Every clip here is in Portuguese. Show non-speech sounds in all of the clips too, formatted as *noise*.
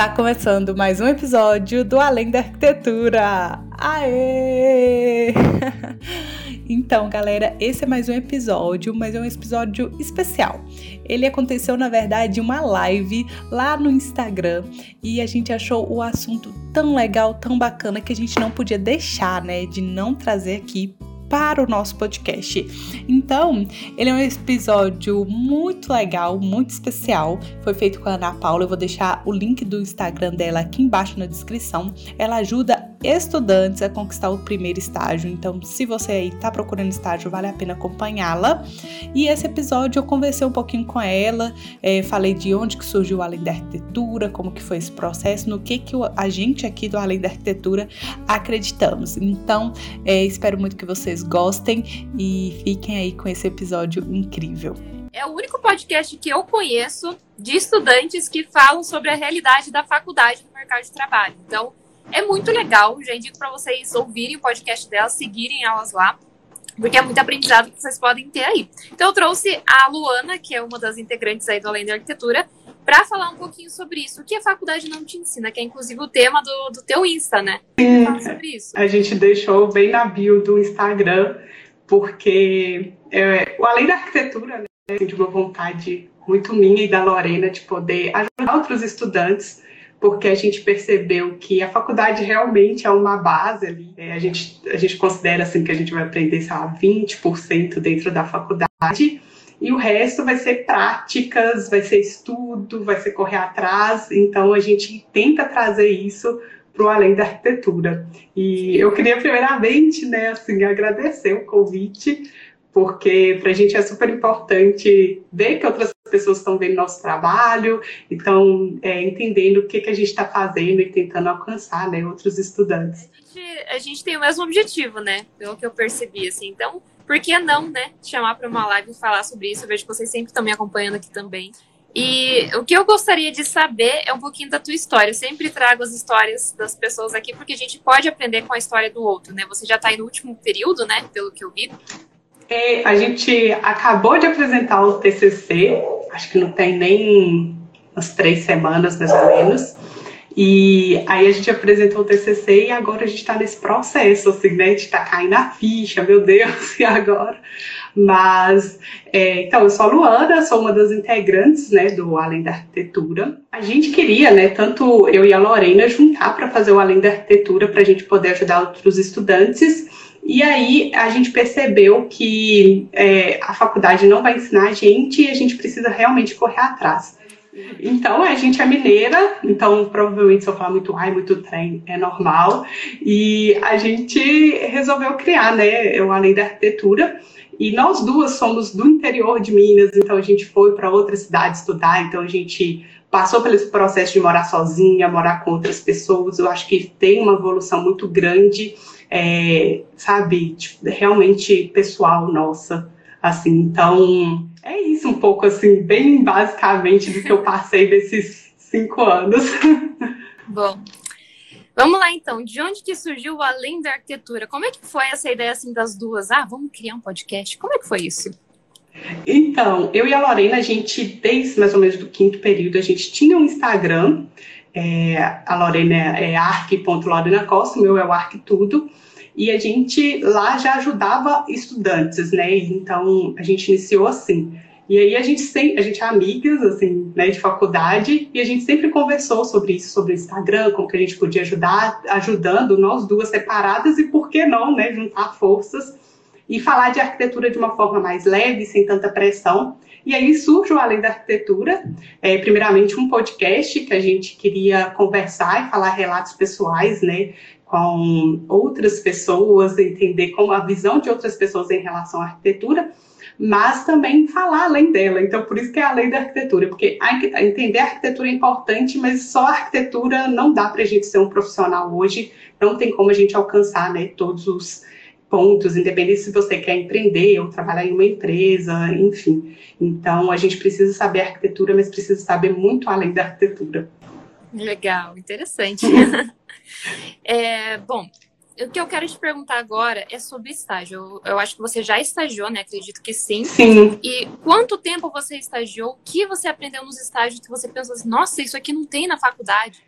Tá começando mais um episódio do Além da Arquitetura. Aê! *laughs* Então, galera, esse é mais um episódio, mas é um episódio especial. Ele aconteceu, na verdade, uma live lá no Instagram e a gente achou o assunto tão legal, tão bacana que a gente não podia deixar, né, de não trazer aqui para o nosso podcast. Então, ele é um episódio muito legal, muito especial. Foi feito com a Ana Paula. Eu vou deixar o link do Instagram dela aqui embaixo na descrição. Ela ajuda estudantes a conquistar o primeiro estágio. Então, se você aí está procurando estágio, vale a pena acompanhá-la. E esse episódio eu conversei um pouquinho com ela, é, falei de onde que surgiu o Além da Arquitetura, como que foi esse processo, no que que a gente aqui do Além da Arquitetura acreditamos. Então, é, espero muito que vocês gostem e fiquem aí com esse episódio incrível. É o único podcast que eu conheço de estudantes que falam sobre a realidade da faculdade no mercado de trabalho. Então, é muito legal. Já indico para vocês ouvirem o podcast delas, seguirem elas lá, porque é muito aprendizado que vocês podem ter aí. Então, eu trouxe a Luana, que é uma das integrantes aí do Além da Arquitetura, para falar um pouquinho sobre isso. O que a faculdade não te ensina, que é inclusive o tema do, do teu Insta, né? Sim, Fala sobre isso. A gente deixou bem na bio do Instagram, porque é, Além da Arquitetura, né, de uma vontade muito minha e da Lorena de poder ajudar outros estudantes porque a gente percebeu que a faculdade realmente é uma base ali. É, a, gente, a gente considera assim que a gente vai aprender, sei lá, 20% dentro da faculdade, e o resto vai ser práticas, vai ser estudo, vai ser correr atrás. Então a gente tenta trazer isso para o além da arquitetura. E eu queria primeiramente, né, assim, agradecer o convite porque para a gente é super importante ver que outras pessoas estão vendo nosso trabalho, estão é, entendendo o que, que a gente está fazendo e tentando alcançar né, outros estudantes. A gente, a gente, tem o mesmo objetivo, né? Pelo que eu percebi, assim. Então, por que não, né? Chamar para uma live e falar sobre isso? Eu vejo que vocês sempre estão me acompanhando aqui também. E o que eu gostaria de saber é um pouquinho da tua história. Eu sempre trago as histórias das pessoas aqui, porque a gente pode aprender com a história do outro, né? Você já está aí no último período, né? Pelo que eu vi. É, a gente acabou de apresentar o TCC, acho que não tem nem umas três semanas, mais ou menos. E aí a gente apresentou o TCC e agora a gente está nesse processo, assim, né? Gente está caindo a ficha, meu Deus, *laughs* e agora? Mas, é, então, eu sou a Luana, sou uma das integrantes, né, do Além da Arquitetura. A gente queria, né, tanto eu e a Lorena, juntar para fazer o Além da Arquitetura, para a gente poder ajudar outros estudantes e aí a gente percebeu que é, a faculdade não vai ensinar a gente e a gente precisa realmente correr atrás. Então, a gente é mineira, então provavelmente se eu falar muito ai, muito trem, é normal. E a gente resolveu criar, né, o Além da Arquitetura. E nós duas somos do interior de Minas, então a gente foi para outra cidade estudar, então a gente passou pelo processo de morar sozinha, morar com outras pessoas. Eu acho que tem uma evolução muito grande é, sabe, realmente pessoal nossa, assim, então é isso um pouco, assim, bem basicamente do que eu passei desses cinco anos. *laughs* Bom, vamos lá então, de onde que surgiu o Além da Arquitetura? Como é que foi essa ideia, assim, das duas? Ah, vamos criar um podcast, como é que foi isso? Então, eu e a Lorena, a gente, desde mais ou menos do quinto período, a gente tinha um Instagram, é, a Lorena é arc.lorena Costa, o meu é o arc tudo, e a gente lá já ajudava estudantes, né? Então a gente iniciou assim. E aí a gente sempre, a gente é amigas, assim, né, de faculdade, e a gente sempre conversou sobre isso, sobre o Instagram, como que a gente podia ajudar, ajudando nós duas separadas e por que não, né, juntar forças e falar de arquitetura de uma forma mais leve, sem tanta pressão. E aí surge o Além da Arquitetura, é, primeiramente um podcast que a gente queria conversar e falar relatos pessoais, né, com outras pessoas, entender como a visão de outras pessoas em relação à arquitetura, mas também falar além dela. Então, por isso que é a lei da arquitetura, porque entender a arquitetura é importante, mas só a arquitetura não dá para a gente ser um profissional hoje, não tem como a gente alcançar né, todos os pontos, independente se você quer empreender ou trabalhar em uma empresa, enfim. Então, a gente precisa saber arquitetura, mas precisa saber muito além da arquitetura. Legal, interessante. *laughs* é, bom, o que eu quero te perguntar agora é sobre estágio. Eu, eu, acho que você já estagiou, né? Acredito que sim. Sim. E quanto tempo você estagiou? O que você aprendeu nos estágios que você pensou assim, nossa, isso aqui não tem na faculdade?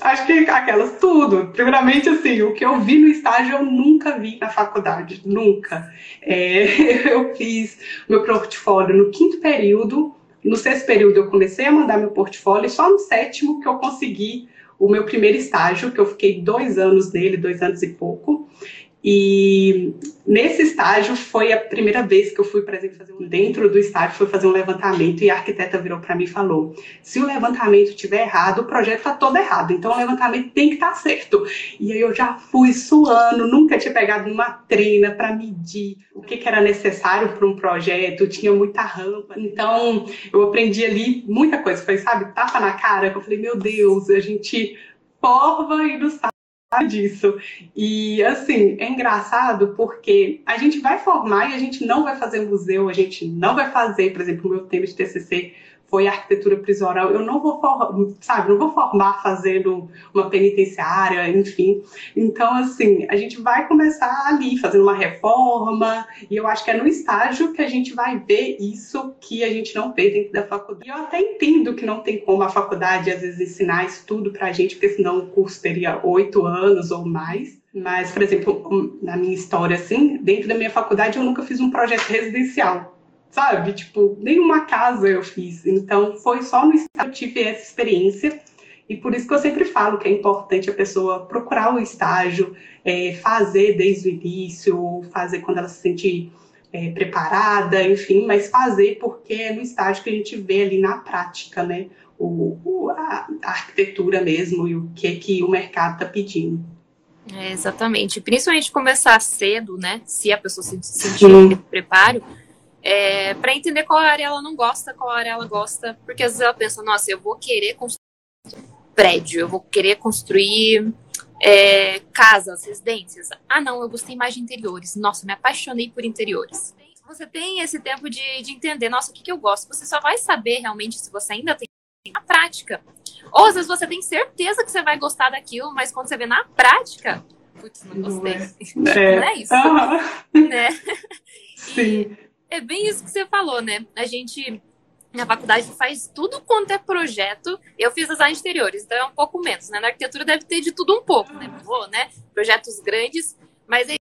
Acho que aquelas tudo. Primeiramente, assim, o que eu vi no estágio eu nunca vi na faculdade. Nunca. É, *laughs* eu fiz meu portfólio no quinto período. No sexto período eu comecei a mandar meu portfólio e só no sétimo que eu consegui o meu primeiro estágio, que eu fiquei dois anos nele, dois anos e pouco. E nesse estágio foi a primeira vez que eu fui, por exemplo, fazer um, dentro do estágio, foi fazer um levantamento e a arquiteta virou para mim e falou: se o levantamento estiver errado, o projeto está todo errado, então o levantamento tem que estar tá certo. E aí eu já fui suando, nunca tinha pegado uma treina para medir o que, que era necessário para um projeto, tinha muita rampa, então eu aprendi ali muita coisa, foi, sabe, tapa na cara, que eu falei: meu Deus, a gente porva e não sabe disso. E assim, é engraçado porque a gente vai formar e a gente não vai fazer museu, a gente não vai fazer, por exemplo, o meu tema de TCC foi arquitetura prisional. Eu não vou, sabe, não vou formar fazendo uma penitenciária, enfim. Então, assim, a gente vai começar ali, fazendo uma reforma, e eu acho que é no estágio que a gente vai ver isso que a gente não vê dentro da faculdade. E eu até entendo que não tem como a faculdade, às vezes, ensinar isso tudo pra gente, porque senão o curso teria oito anos ou mais. Mas, por exemplo, na minha história, assim, dentro da minha faculdade eu nunca fiz um projeto residencial sabe? Tipo, nenhuma casa eu fiz. Então, foi só no estado que eu tive essa experiência. E por isso que eu sempre falo que é importante a pessoa procurar o estágio, é, fazer desde o início, fazer quando ela se sentir é, preparada, enfim, mas fazer porque é no estágio que a gente vê ali na prática, né? O, o a, a, arquitetura mesmo e o que é que o mercado está pedindo. É, exatamente. Principalmente começar cedo, né? Se a pessoa se sentir preparo, é, para entender qual área ela não gosta, qual área ela gosta, porque às vezes ela pensa, nossa, eu vou querer construir prédio, eu vou querer construir é, casas, residências. Ah, não, eu gostei mais de interiores. Nossa, me apaixonei por interiores. Você tem esse tempo de, de entender, nossa, o que, que eu gosto. Você só vai saber realmente se você ainda tem na prática. Ou às vezes você tem certeza que você vai gostar daquilo, mas quando você vê na prática, putz, não gostei. Não é, *laughs* não é isso. Uhum. Né? *laughs* Sim é bem isso que você falou, né? A gente na faculdade faz tudo quanto é projeto. Eu fiz design exteriores, então é um pouco menos, né? Na arquitetura deve ter de tudo um pouco, né? Vou, né? Projetos grandes, mas aí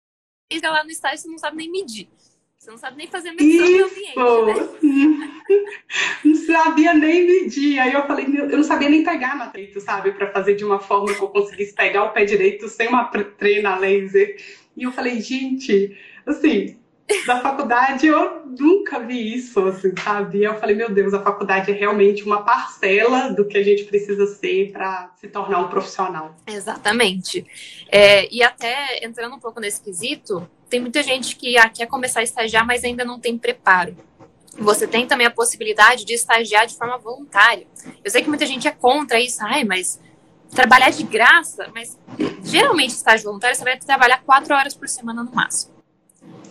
lá no estágio você não sabe nem medir. Você não sabe nem fazer medição do ambiente, né? *laughs* não sabia nem medir. Aí eu falei, eu não sabia nem pegar na peito, sabe? Para fazer de uma forma que eu conseguisse pegar o pé direito sem uma treina laser. E eu falei, gente, assim, da faculdade eu nunca vi isso, assim, sabe? Eu falei, meu Deus, a faculdade é realmente uma parcela do que a gente precisa ser para se tornar um profissional. Exatamente. É, e até entrando um pouco nesse quesito, tem muita gente que ah, quer começar a estagiar, mas ainda não tem preparo. Você tem também a possibilidade de estagiar de forma voluntária. Eu sei que muita gente é contra isso, ai, mas trabalhar de graça, mas geralmente estágio voluntário você vai trabalhar quatro horas por semana no máximo.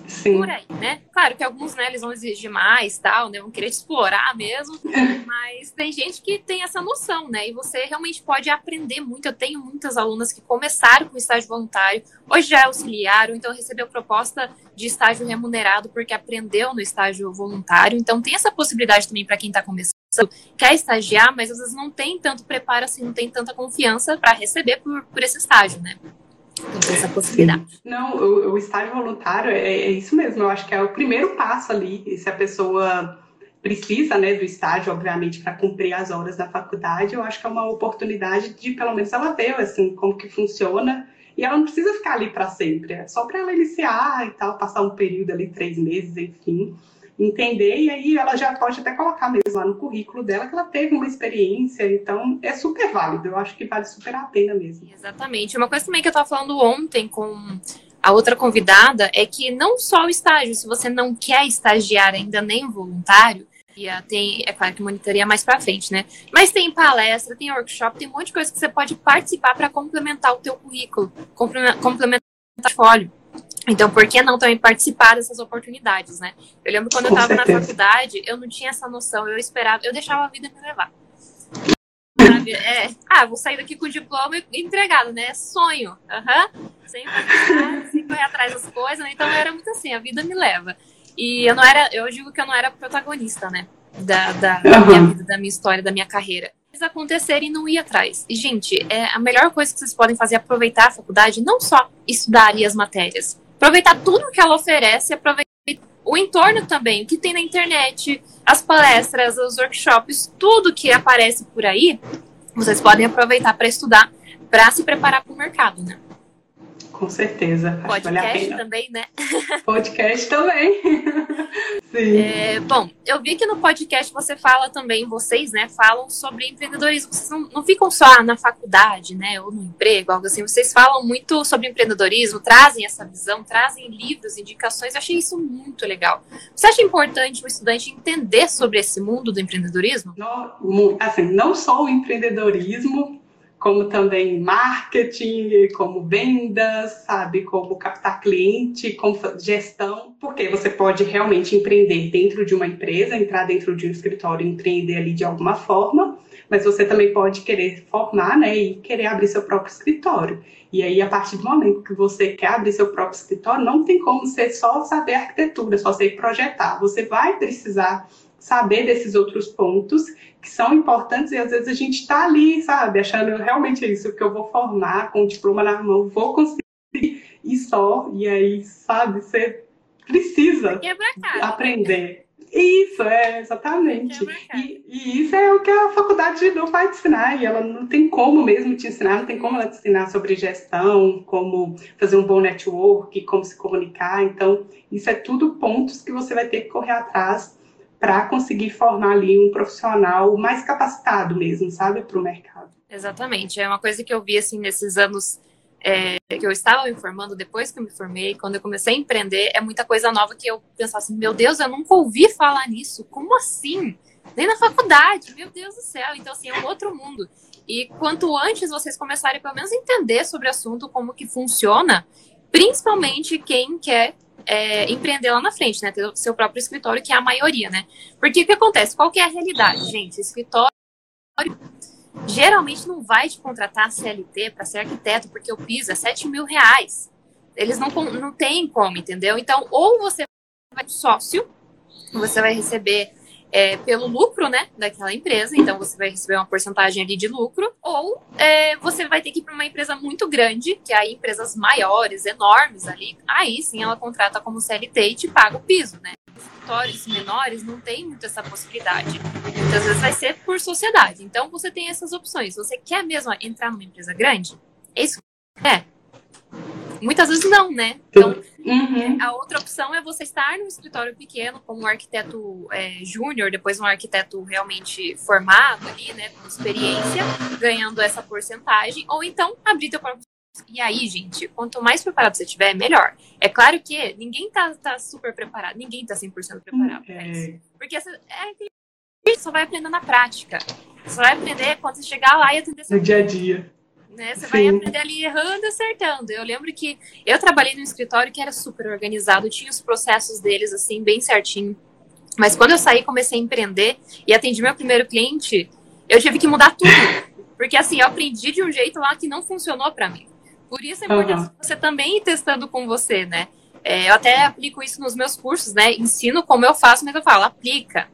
Sim. por aí, né? Claro que alguns, né, eles vão exigir mais, tal, né, vão querer te explorar mesmo, *laughs* mas tem gente que tem essa noção, né, e você realmente pode aprender muito. Eu tenho muitas alunas que começaram com estágio voluntário, hoje já auxiliaram, então recebeu proposta de estágio remunerado porque aprendeu no estágio voluntário, então tem essa possibilidade também para quem está começando, quer estagiar, mas às vezes não tem tanto preparo assim, não tem tanta confiança para receber por, por esse estágio, né? Essa possibilidade. Não, o, o estágio voluntário é, é, isso mesmo. Eu acho que é o primeiro passo ali. Se a pessoa precisa, né, do estágio, obviamente, para cumprir as horas da faculdade, eu acho que é uma oportunidade de, pelo menos, ela ver, assim, como que funciona. E ela não precisa ficar ali para sempre. É só para ela iniciar e tal, passar um período ali, três meses, enfim entender, e aí ela já pode até colocar mesmo lá no currículo dela que ela teve uma experiência, então é super válido, eu acho que vale super a pena mesmo. Exatamente. Uma coisa também que eu estava falando ontem com a outra convidada é que não só o estágio, se você não quer estagiar ainda nem voluntário, tem, é claro que monitoria mais para frente, né? Mas tem palestra, tem workshop, tem um monte de coisa que você pode participar para complementar o teu currículo, complementar o portfólio. Então, por que não também participar dessas oportunidades, né? Eu lembro quando eu estava na faculdade, eu não tinha essa noção, eu esperava, eu deixava a vida me levar. Sabe? É, ah, vou sair daqui com o diploma entregado, né? Sonho. Uhum. Sem, sem correr atrás das coisas, né? Então era muito assim, a vida me leva. E eu não era, eu digo que eu não era protagonista, né? Da, da, da minha vida, da minha história, da minha carreira. acontecer e não ir atrás. E, gente, é, a melhor coisa que vocês podem fazer é aproveitar a faculdade, não só estudar ali as matérias, aproveitar tudo que ela oferece, aproveitar o entorno também, o que tem na internet, as palestras, os workshops, tudo que aparece por aí, vocês podem aproveitar para estudar, para se preparar para o mercado, né? Com certeza. *laughs* Podcast também, né? Podcast também. Sim. É, bom, eu vi que no podcast você fala também, vocês, né, falam sobre empreendedorismo. Vocês não, não ficam só na faculdade, né, ou no emprego, algo assim. Vocês falam muito sobre empreendedorismo, trazem essa visão, trazem livros, indicações. Eu achei isso muito legal. Você acha importante o estudante entender sobre esse mundo do empreendedorismo? Não, assim, não só o empreendedorismo, como também marketing, como vendas, sabe, como captar cliente, como gestão, porque você pode realmente empreender dentro de uma empresa, entrar dentro de um escritório empreender ali de alguma forma, mas você também pode querer formar, né, e querer abrir seu próprio escritório. E aí, a partir do momento que você quer abrir seu próprio escritório, não tem como ser só saber arquitetura, só ser projetar. Você vai precisar saber desses outros pontos que são importantes e às vezes a gente está ali, sabe, achando realmente é isso que eu vou formar com o diploma na mão, vou conseguir e só, e aí, sabe, você precisa aprender. Isso, é, exatamente. E, e, isso é o que a faculdade não vai te ensinar, e ela não tem como mesmo te ensinar, não tem como ela te ensinar sobre gestão, como fazer um bom network, como se comunicar. Então, isso é tudo pontos que você vai ter que correr atrás para conseguir formar ali um profissional mais capacitado mesmo, sabe, para o mercado. Exatamente. É uma coisa que eu vi assim nesses anos é, que eu estava me formando depois que eu me formei, quando eu comecei a empreender, é muita coisa nova que eu pensava assim, meu Deus, eu nunca ouvi falar nisso. Como assim? Nem na faculdade, meu Deus do céu. Então, assim, é um outro mundo. E quanto antes vocês começarem, pelo menos, entender sobre o assunto, como que funciona, principalmente quem quer é, empreender lá na frente, né? Ter o seu próprio escritório, que é a maioria, né? Porque o que acontece? Qual que é a realidade, gente? Escritório geralmente não vai te contratar CLT para ser arquiteto, porque o piso é 7 mil reais. Eles não, não têm como, entendeu? Então, ou você vai sócio, você vai receber é, pelo lucro, né, daquela empresa, então você vai receber uma porcentagem ali de lucro, ou é, você vai ter que ir para uma empresa muito grande, que aí empresas maiores, enormes ali, aí sim ela contrata como CLT e te paga o piso, né? Escritórios menores não tem muito essa possibilidade. Muitas vezes vai ser por sociedade. Então você tem essas opções. Você quer mesmo entrar numa empresa grande? É isso é Muitas vezes não, né? Então, uhum. a outra opção é você estar num escritório pequeno, como um arquiteto é, júnior, depois um arquiteto realmente formado ali, né, com experiência, ganhando essa porcentagem, ou então abrir teu próprio e aí, gente, quanto mais preparado você tiver, melhor. É claro que ninguém tá, tá super preparado, ninguém tá 100% preparado pra isso. Porque essa, é, só vai aprender na prática. Você vai aprender quando você chegar lá e atender seu... No dia a dia né? Você Sim. vai aprender ali errando e acertando. Eu lembro que eu trabalhei num escritório que era super organizado, tinha os processos deles assim bem certinho. Mas quando eu saí, comecei a empreender e atendi meu primeiro cliente, eu tive que mudar tudo. Porque assim, eu aprendi de um jeito lá que não funcionou para mim. Por isso é importante uhum. você também ir testando com você, né? É, eu até aplico isso nos meus cursos, né? Ensino como eu faço, mas eu falo, aplica,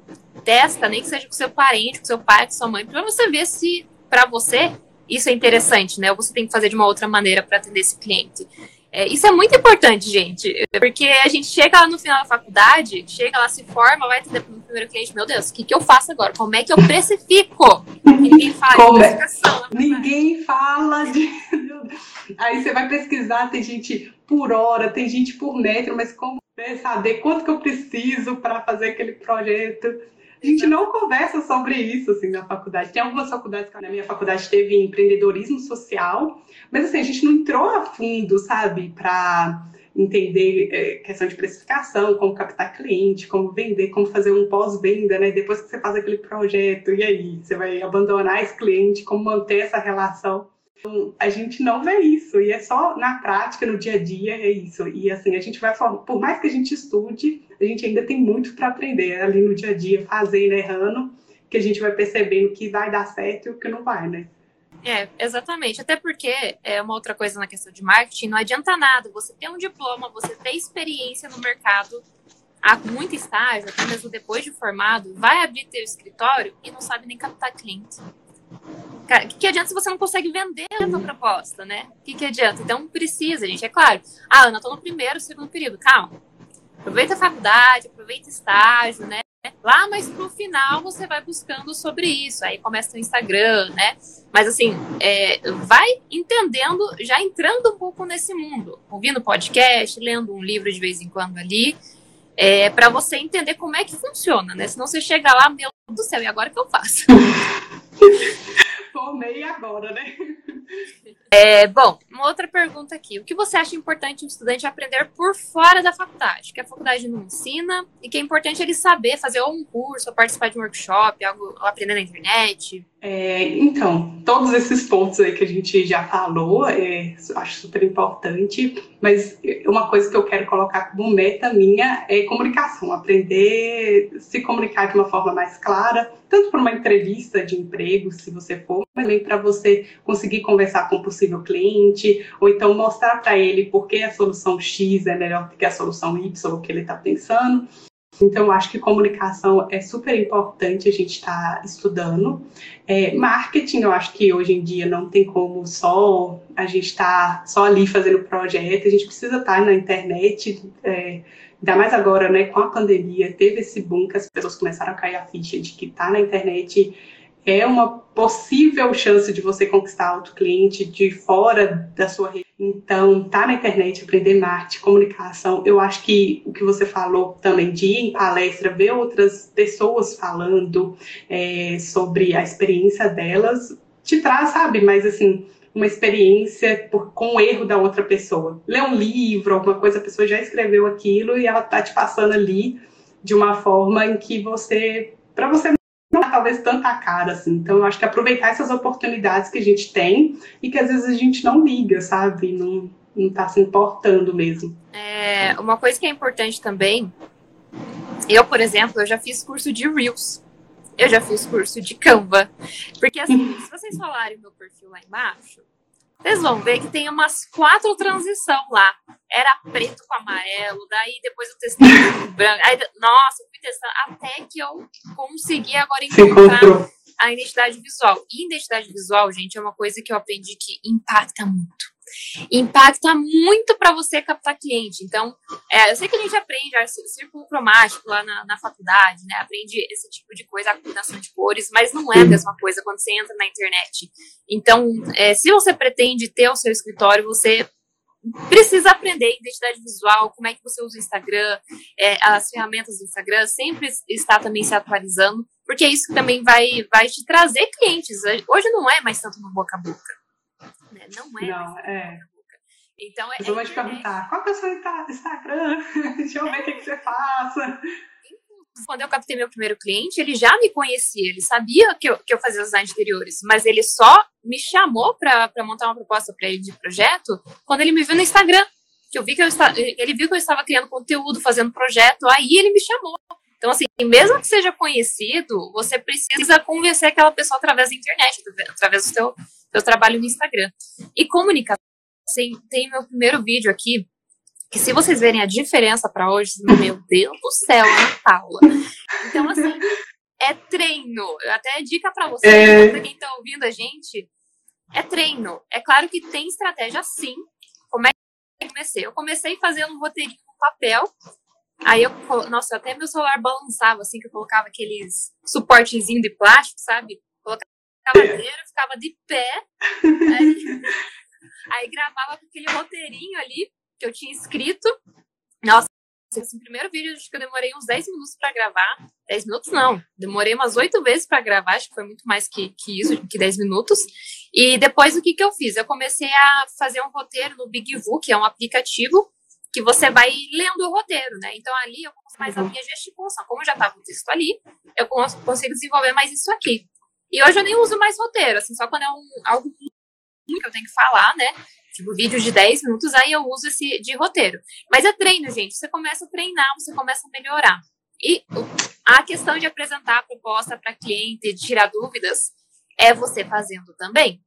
testa, nem que seja com seu parente, com seu pai, com sua mãe, para você ver se para você isso é interessante, né? Ou você tem que fazer de uma outra maneira para atender esse cliente. É, isso é muito importante, gente, porque a gente chega lá no final da faculdade, chega lá, se forma, vai atender o primeiro cliente, meu Deus, o que, que eu faço agora? Como é que eu precifico? Ninguém fala Como de é? Ninguém fala de. Aí você vai pesquisar, tem gente por hora, tem gente por metro, mas como saber quanto que eu preciso para fazer aquele projeto? A gente não conversa sobre isso, assim, na faculdade. Tem algumas faculdades, na minha faculdade teve empreendedorismo social, mas, assim, a gente não entrou a fundo, sabe, para entender é, questão de precificação, como captar cliente, como vender, como fazer um pós-venda, né? Depois que você faz aquele projeto, e aí? Você vai abandonar esse cliente, como manter essa relação? A gente não vê isso, e é só na prática, no dia a dia, é isso. E assim, a gente vai por mais que a gente estude, a gente ainda tem muito para aprender ali no dia a dia, fazendo, errando, que a gente vai percebendo que vai dar certo e o que não vai, né? É, exatamente. Até porque é uma outra coisa na questão de marketing, não adianta nada você ter um diploma, você ter experiência no mercado, há muito estágio, até mesmo depois de formado, vai abrir teu escritório e não sabe nem captar cliente. Cara, o que, que adianta se você não consegue vender a tua proposta, né? O que, que adianta? Então precisa, gente. É claro. Ah, Ana, tô no primeiro, segundo período. Calma. Aproveita a faculdade, aproveita estágio, né? Lá, mas pro final você vai buscando sobre isso. Aí começa o Instagram, né? Mas assim, é, vai entendendo, já entrando um pouco nesse mundo, ouvindo podcast, lendo um livro de vez em quando ali, é, para você entender como é que funciona, né? Senão você chega lá, meu Deus do céu, e agora que eu faço? *laughs* Formei agora, né? É, bom, uma outra pergunta aqui. O que você acha importante um estudante aprender por fora da faculdade? Que a faculdade não ensina e que é importante ele saber fazer ou um curso, ou participar de um workshop, algo, ou aprender na internet? É, então, todos esses pontos aí que a gente já falou, é, acho super importante, mas uma coisa que eu quero colocar como meta minha é comunicação, aprender a se comunicar de uma forma mais clara, tanto para uma entrevista de emprego, se você for, mas também para você conseguir conversar com um possível cliente, ou então mostrar para ele por que a solução X é melhor do que a solução Y, o que ele está pensando. Então, acho que comunicação é super importante a gente estar tá estudando. É, marketing, eu acho que hoje em dia não tem como só a gente estar tá só ali fazendo projeto, a gente precisa estar tá na internet, é, ainda mais agora, né, com a pandemia, teve esse boom que as pessoas começaram a cair a ficha de que estar tá na internet é uma possível chance de você conquistar outro cliente de fora da sua rede. Então, tá na internet, aprender marketing, comunicação. Eu acho que o que você falou também de ir em palestra, ver outras pessoas falando é, sobre a experiência delas, te traz, sabe? Mas assim, uma experiência por, com o erro da outra pessoa. Ler um livro, alguma coisa, a pessoa já escreveu aquilo e ela tá te passando ali de uma forma em que você, para você não talvez tanta cara assim. Então, eu acho que aproveitar essas oportunidades que a gente tem e que às vezes a gente não liga, sabe? Não, não tá se importando mesmo. É, uma coisa que é importante também, eu, por exemplo, eu já fiz curso de Reels. Eu já fiz curso de Canva. Porque assim, *laughs* se vocês falarem meu perfil lá embaixo, vocês vão ver que tem umas quatro transição lá. Era preto com amarelo, daí depois eu testei *laughs* branco. Aí, nossa, eu fui testando até que eu consegui agora encontrar a identidade visual. E identidade visual, gente, é uma coisa que eu aprendi que impacta muito impacta muito para você captar cliente. Então, é, eu sei que a gente aprende círculo cromático lá na, na, faculdade, né? Aprende esse tipo de coisa, a combinação de cores, mas não é a mesma coisa quando você entra na internet. Então, é, se você pretende ter o seu escritório, você precisa aprender identidade visual, como é que você usa o Instagram, é, as ferramentas do Instagram, sempre está também se atualizando, porque isso também vai, vai te trazer clientes. Hoje não é mais tanto no boca a boca né? Não é. Não, é. Então, é, eu vou te perguntar, qual é o seu Instagram? *laughs* Deixa eu ver o que, que você faça. Quando eu captei meu primeiro cliente, ele já me conhecia, ele sabia que eu, que eu fazia design interiores, mas ele só me chamou para montar uma proposta para ele de projeto quando ele me viu no Instagram. Que eu vi que eu estava, ele viu que eu estava criando conteúdo, fazendo projeto, aí ele me chamou. Então, assim, mesmo que seja conhecido, você precisa convencer aquela pessoa através da internet, através do seu, seu trabalho no Instagram. E comunicação, assim, tem meu primeiro vídeo aqui, que se vocês verem a diferença para hoje, meu Deus do céu, Ana Paula. Então, assim, é treino. Até dica para vocês, é... para quem está ouvindo a gente, é treino. É claro que tem estratégia sim. Como é que eu comecei? Eu comecei fazendo um roteirinho no papel, Aí eu, nossa, até meu celular balançava, assim, que eu colocava aqueles suportezinho de plástico, sabe? Cadeira, ficava de pé, aí, *laughs* aí gravava com aquele roteirinho ali que eu tinha escrito. Nossa, esse primeiro vídeo acho que eu demorei uns 10 minutos para gravar. 10 minutos não, demorei umas 8 vezes para gravar, acho que foi muito mais que, que isso, que 10 minutos. E depois o que, que eu fiz? Eu comecei a fazer um roteiro no BigVoo, que é um aplicativo que você vai lendo o roteiro, né? Então ali eu consigo mais a uhum. minha gesticulação. Como já estava o texto ali, eu consigo desenvolver mais isso aqui. E hoje eu nem uso mais roteiro, assim, só quando é um, algo que eu tenho que falar, né? Tipo, vídeo de 10 minutos, aí eu uso esse de roteiro. Mas é treino, gente. Você começa a treinar, você começa a melhorar. E a questão de apresentar a proposta para cliente, de tirar dúvidas, é você fazendo também.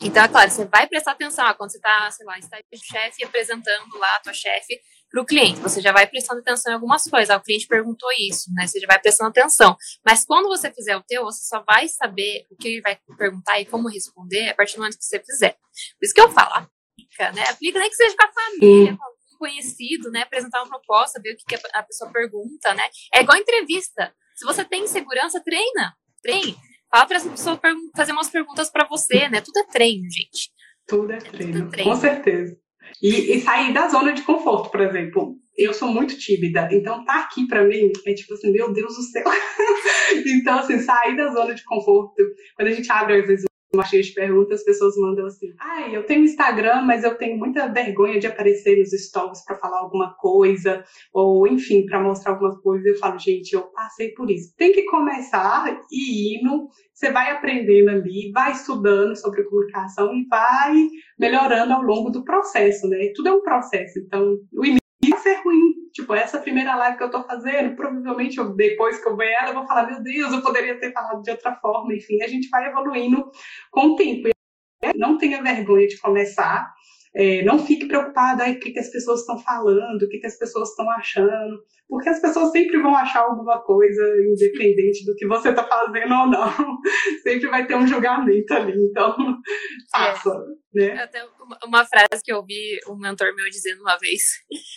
Então, é claro, você vai prestar atenção quando você está, sei lá, está chefe apresentando lá a tua chefe para o cliente. Você já vai prestando atenção em algumas coisas. Ah, o cliente perguntou isso, né? Você já vai prestando atenção. Mas quando você fizer o teu, você só vai saber o que ele vai perguntar e como responder a partir do momento que você fizer. Por isso que eu falo, aplica, né? Aplica nem que seja com a família, com algum conhecido, né? Apresentar uma proposta, ver o que a pessoa pergunta, né? É igual entrevista. Se você tem segurança, treina. Treine. Fala para essa pessoa fazer umas perguntas para você, né? Tudo é treino, gente. Tudo é treino, Tudo é treino. com certeza. E, e, sair da zona de conforto, por exemplo. Eu sou muito tímida, então tá aqui para mim é tipo assim, meu Deus do céu. *laughs* então, assim, sair da zona de conforto. Quando a gente abre, às vezes, uma cheia de perguntas, as pessoas mandam assim: ai, eu tenho Instagram, mas eu tenho muita vergonha de aparecer nos stories para falar alguma coisa, ou enfim, para mostrar alguma coisa. Eu falo, gente, eu passei por isso. Tem que começar e indo, você vai aprendendo ali, vai estudando sobre comunicação e vai melhorando ao longo do processo, né? Tudo é um processo, então o início vai ser ruim, tipo, essa primeira live que eu tô fazendo, provavelmente eu, depois que eu ver ela, eu vou falar, meu Deus, eu poderia ter falado de outra forma, enfim, a gente vai evoluindo com o tempo. Não tenha vergonha de começar, é, não fique preocupado aí o que, que as pessoas estão falando, o que, que as pessoas estão achando, porque as pessoas sempre vão achar alguma coisa, independente do que você está fazendo ou não. *laughs* Sempre vai ter um julgamento ali, então *laughs* faça. É. Né? Até uma frase que eu ouvi um mentor meu dizendo uma vez: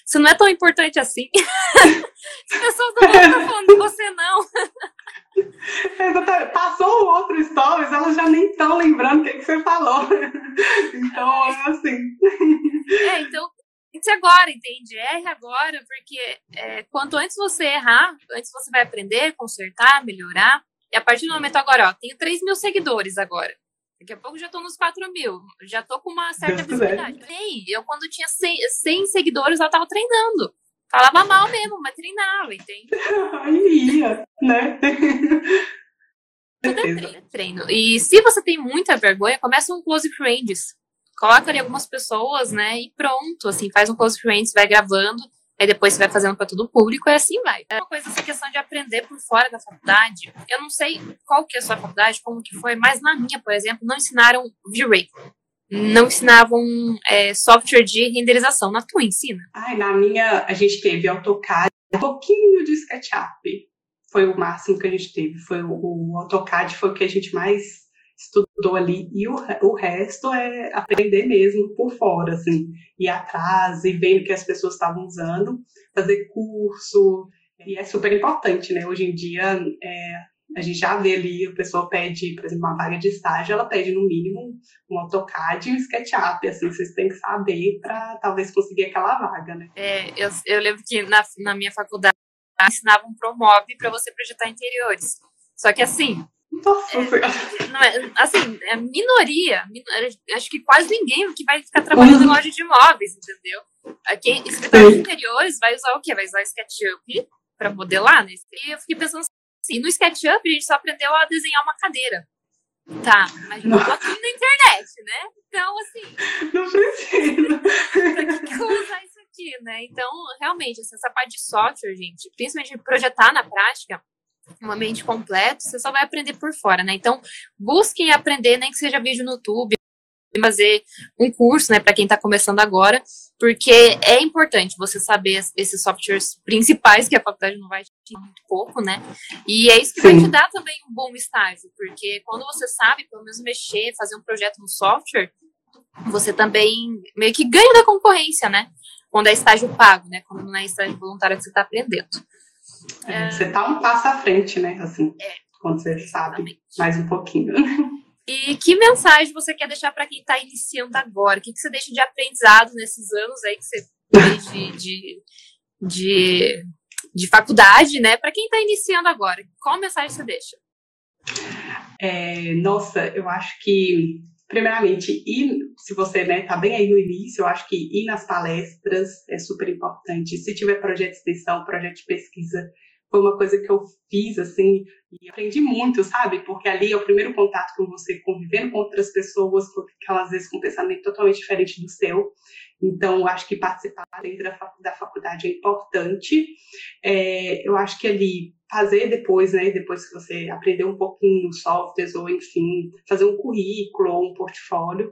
Isso não é tão importante assim. *laughs* As pessoas não estar falando de você, não. *laughs* Passou o outro stories, elas já nem estão lembrando o que, que você falou. *laughs* Então, é assim. É, então, pense agora, entende? Erre agora, porque é, quanto antes você errar, antes você vai aprender, consertar, melhorar. E a partir do momento agora, ó, tenho 3 mil seguidores agora. Daqui a pouco já tô nos 4 mil. Já tô com uma certa Deus visibilidade. Sim, eu quando tinha 100, 100 seguidores, eu tava treinando. Falava mal mesmo, mas treinava, entende? *laughs* Aí ia, né? Tudo é treino, treino. E se você tem muita vergonha, começa um close friends. Coloca ali algumas pessoas, né? E pronto, assim, faz um close friends, vai gravando, aí depois você vai fazendo para todo o público e assim vai. É uma coisa, essa questão de aprender por fora da faculdade. Eu não sei qual que é a sua faculdade, como que foi, mas na minha, por exemplo, não ensinaram V-Ray não ensinavam é, software de renderização. Na tua ensina? Ai, na minha, a gente teve AutoCAD, um pouquinho de SketchUp. Foi o máximo que a gente teve. Foi o, o AutoCAD foi o que a gente mais estudou ali. E o, o resto é aprender mesmo por fora, assim. Ir atrás e ver o que as pessoas estavam usando. Fazer curso. E é super importante, né? Hoje em dia, é, a gente já vê ali, a pessoa pede, por exemplo, uma vaga de estágio, ela pede no mínimo um AutoCAD e um SketchUp, assim, vocês têm que saber para talvez conseguir aquela vaga, né? É, eu, eu lembro que na, na minha faculdade ensinavam um Promove para você projetar interiores. Só que assim, é, é, assim, é minoria, acho que quase ninguém que vai ficar trabalhando em loja de imóveis, entendeu? Quem escritório de interiores vai usar o quê? Vai usar SketchUp para modelar, né? E eu fiquei pensando Assim, no SketchUp a gente só aprendeu a desenhar uma cadeira. Tá, mas não aqui na internet, né? Então, assim. Não precisa. pra que, que eu usar isso aqui, né? Então, realmente, assim, essa parte de software, gente, principalmente projetar na prática, um ambiente completo, você só vai aprender por fora, né? Então, busquem aprender, nem que seja vídeo no YouTube, fazer um curso, né, para quem está começando agora, porque é importante você saber esses softwares principais que a faculdade não vai te muito pouco, né? E é isso que Sim. vai te dar também um bom estágio, porque quando você sabe, pelo menos mexer, fazer um projeto no software, você também meio que ganha da concorrência, né? Quando é estágio pago, né? Quando não é estágio voluntário que você está aprendendo. É, você está um passo à frente, né? Assim, é, quando você sabe mais um pouquinho. *laughs* E que mensagem você quer deixar para quem está iniciando agora? O que, que você deixa de aprendizado nesses anos aí que você de, de, de, de faculdade, né? Para quem está iniciando agora, qual mensagem você deixa? É, nossa, eu acho que, primeiramente, ir, se você está né, tá bem aí no início, eu acho que ir nas palestras é super importante. Se tiver projeto de extensão, projeto de pesquisa, foi uma coisa que eu fiz, assim, e aprendi muito, sabe? Porque ali é o primeiro contato com você, convivendo com outras pessoas, que às vezes com um pensamento totalmente diferente do seu. Então, acho que participar dentro da faculdade é importante. É, eu acho que ali fazer depois, né, depois que você aprender um pouquinho softwares ou enfim, fazer um currículo ou um portfólio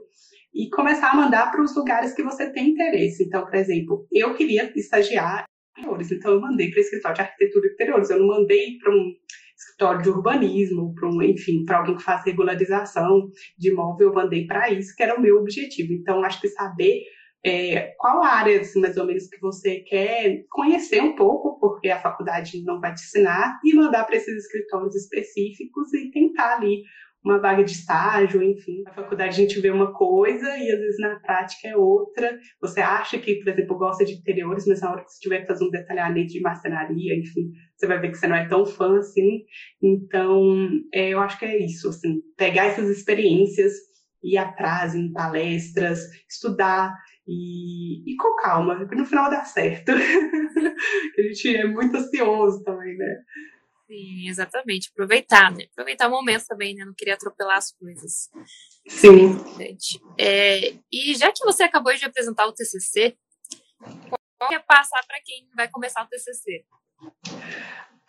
e começar a mandar para os lugares que você tem interesse. Então, por exemplo, eu queria estagiar interiores. Então, eu mandei para escritório de arquitetura e interiores. Eu não mandei para um escritório de urbanismo, para um, enfim, para alguém que faz regularização de imóvel, eu mandei para isso, que era o meu objetivo. Então, acho que saber é, qual área, assim, mais ou menos, que você quer conhecer um pouco, porque a faculdade não vai te ensinar, e mandar para esses escritórios específicos e tentar ali uma vaga de estágio, enfim. Na faculdade a gente vê uma coisa e às vezes na prática é outra. Você acha que, por exemplo, gosta de interiores, mas na hora que você tiver que fazer um detalhamento de marcenaria, enfim, você vai ver que você não é tão fã assim. Então, é, eu acho que é isso, assim, pegar essas experiências, ir atrás em palestras, estudar e, e com calma, porque no final dá certo. *laughs* a gente é muito ansioso também, né? Sim, exatamente. Aproveitar, né? Aproveitar o momento também, né? Não queria atropelar as coisas. Sim. É, e já que você acabou de apresentar o TCC, qual é passar para quem vai começar o TCC?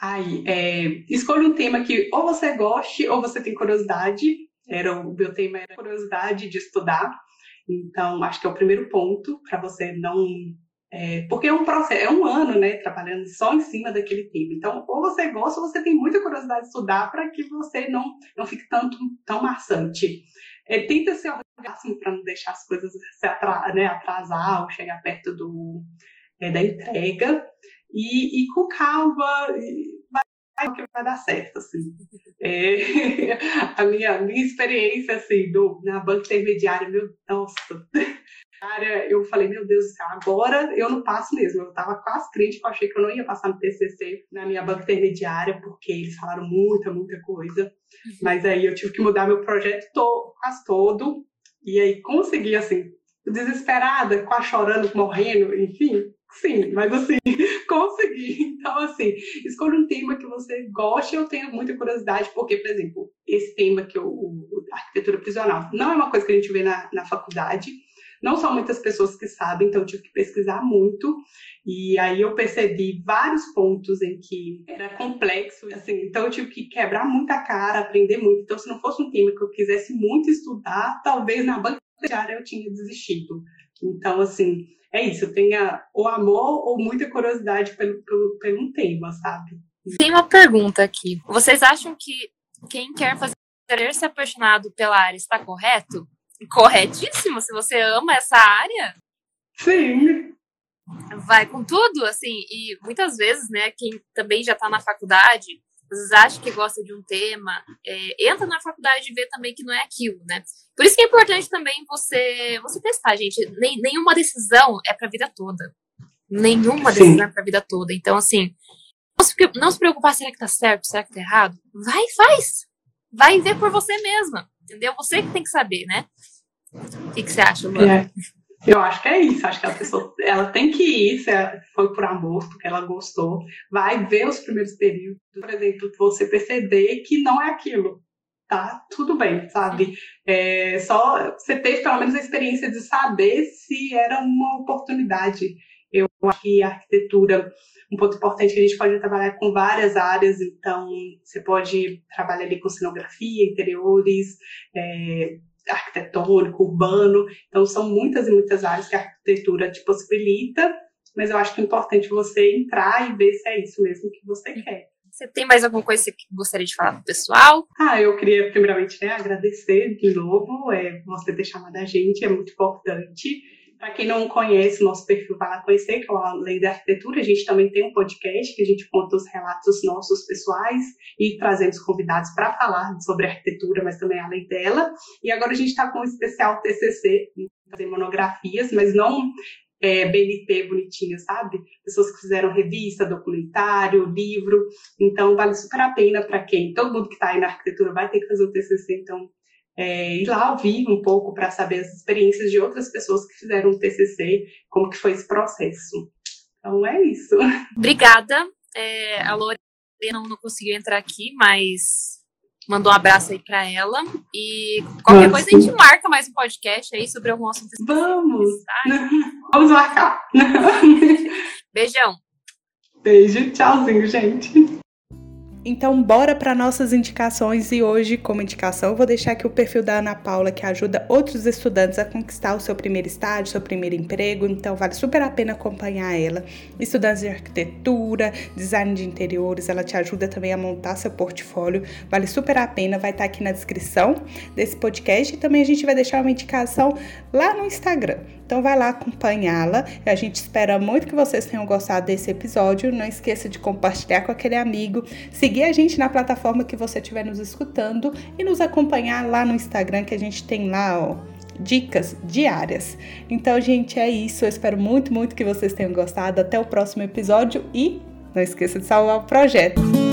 Ai, é, escolha um tema que ou você goste ou você tem curiosidade. Era o meu tema era curiosidade de estudar. Então, acho que é o primeiro ponto para você não é, porque é um processo, é um ano, né, trabalhando só em cima daquele tema. Então, ou você gosta, ou você tem muita curiosidade de estudar para que você não, não fique tanto tão maçante. É, tenta se organizar assim, para não deixar as coisas se atrasar, né, atrasar ou chegar perto do, é, da entrega. E, e com calma, vai, que vai dar certo, assim. É, *laughs* a minha, minha experiência, assim, do, na banca intermediária, meu, nossa, área, eu falei, meu Deus do céu, agora eu não passo mesmo. Eu estava quase crítico, achei que eu não ia passar no TCC na minha banca intermediária, porque eles falaram muita, muita coisa. Uhum. Mas aí eu tive que mudar meu projeto todo, quase todo, e aí consegui, assim, desesperada, quase chorando, morrendo, enfim, sim, mas assim, *laughs* consegui. Então, assim, escolha um tema que você goste, eu tenho muita curiosidade, porque, por exemplo, esse tema que eu, arquitetura prisional, não é uma coisa que a gente vê na, na faculdade, não são muitas pessoas que sabem, então eu tive que pesquisar muito. E aí eu percebi vários pontos em que era complexo, assim, então eu tive que quebrar muita cara, aprender muito. Então, se não fosse um tema que eu quisesse muito estudar, talvez na banca de eu tinha desistido. Então, assim, é isso, tenha o amor ou muita curiosidade pelo, pelo, pelo tema, sabe? Tem uma pergunta aqui. Vocês acham que quem quer fazer se apaixonado pela área está correto? Corretíssimo. Se você ama essa área. Sim. Vai com tudo, assim. E muitas vezes, né, quem também já está na faculdade, às vezes acha que gosta de um tema, é, entra na faculdade e vê também que não é aquilo, né? Por isso que é importante também você, você testar, gente. Nem, nenhuma decisão é para a vida toda. Nenhuma Sim. decisão é para a vida toda. Então, assim, não se, não se preocupar, será que tá certo, será que tá errado? Vai, faz! Vai ver por você mesma entendeu? Você que tem que saber, né? O que, que você acha, Luana? É. Eu acho que é isso, acho que a pessoa ela tem que ir, se foi por amor, porque ela gostou, vai ver os primeiros períodos, por exemplo, você perceber que não é aquilo, tá? Tudo bem, sabe? É, só você teve pelo menos a experiência de saber se era uma oportunidade. Eu acho que a arquitetura um ponto importante que a gente pode trabalhar com várias áreas, então você pode trabalhar ali com cenografia, interiores, é, arquitetônico, urbano, então são muitas e muitas áreas que a arquitetura te possibilita, mas eu acho que é importante você entrar e ver se é isso mesmo que você quer. Você tem mais alguma coisa que gostaria de falar para o pessoal? Ah, eu queria primeiramente né, agradecer de novo é, você ter chamado a gente, é muito importante. Para quem não conhece o nosso perfil, vai lá conhecer, que é o Além da Arquitetura. A gente também tem um podcast que a gente conta os relatos nossos pessoais e trazemos convidados para falar sobre arquitetura, mas também além dela. E agora a gente está com um especial TCC, fazer monografias, mas não é, BNT bonitinho, sabe? Pessoas que fizeram revista, documentário, livro. Então, vale super a pena para quem, todo mundo que está aí na arquitetura vai ter que fazer o TCC, então é, ir lá ouvir um pouco para saber as experiências de outras pessoas que fizeram o TCC, como que foi esse processo. Então é isso. *laughs* Obrigada. É, a Lore Lena não conseguiu entrar aqui, mas mandou um abraço aí para ela. E qualquer Nossa. coisa a gente marca mais um podcast aí sobre algum assunto Vamos! *laughs* Vamos marcar! *laughs* Beijão! Beijo, tchauzinho, gente! Então, bora para nossas indicações e hoje, como indicação, eu vou deixar aqui o perfil da Ana Paula, que ajuda outros estudantes a conquistar o seu primeiro estágio, seu primeiro emprego. Então, vale super a pena acompanhar ela. Estudantes de arquitetura, design de interiores, ela te ajuda também a montar seu portfólio. Vale super a pena, vai estar tá aqui na descrição desse podcast e também a gente vai deixar uma indicação lá no Instagram. Então vai lá acompanhá-la. A gente espera muito que vocês tenham gostado desse episódio. Não esqueça de compartilhar com aquele amigo, seguir a gente na plataforma que você estiver nos escutando e nos acompanhar lá no Instagram que a gente tem lá, ó, dicas diárias. Então, gente, é isso. Eu espero muito, muito que vocês tenham gostado. Até o próximo episódio e não esqueça de salvar o projeto.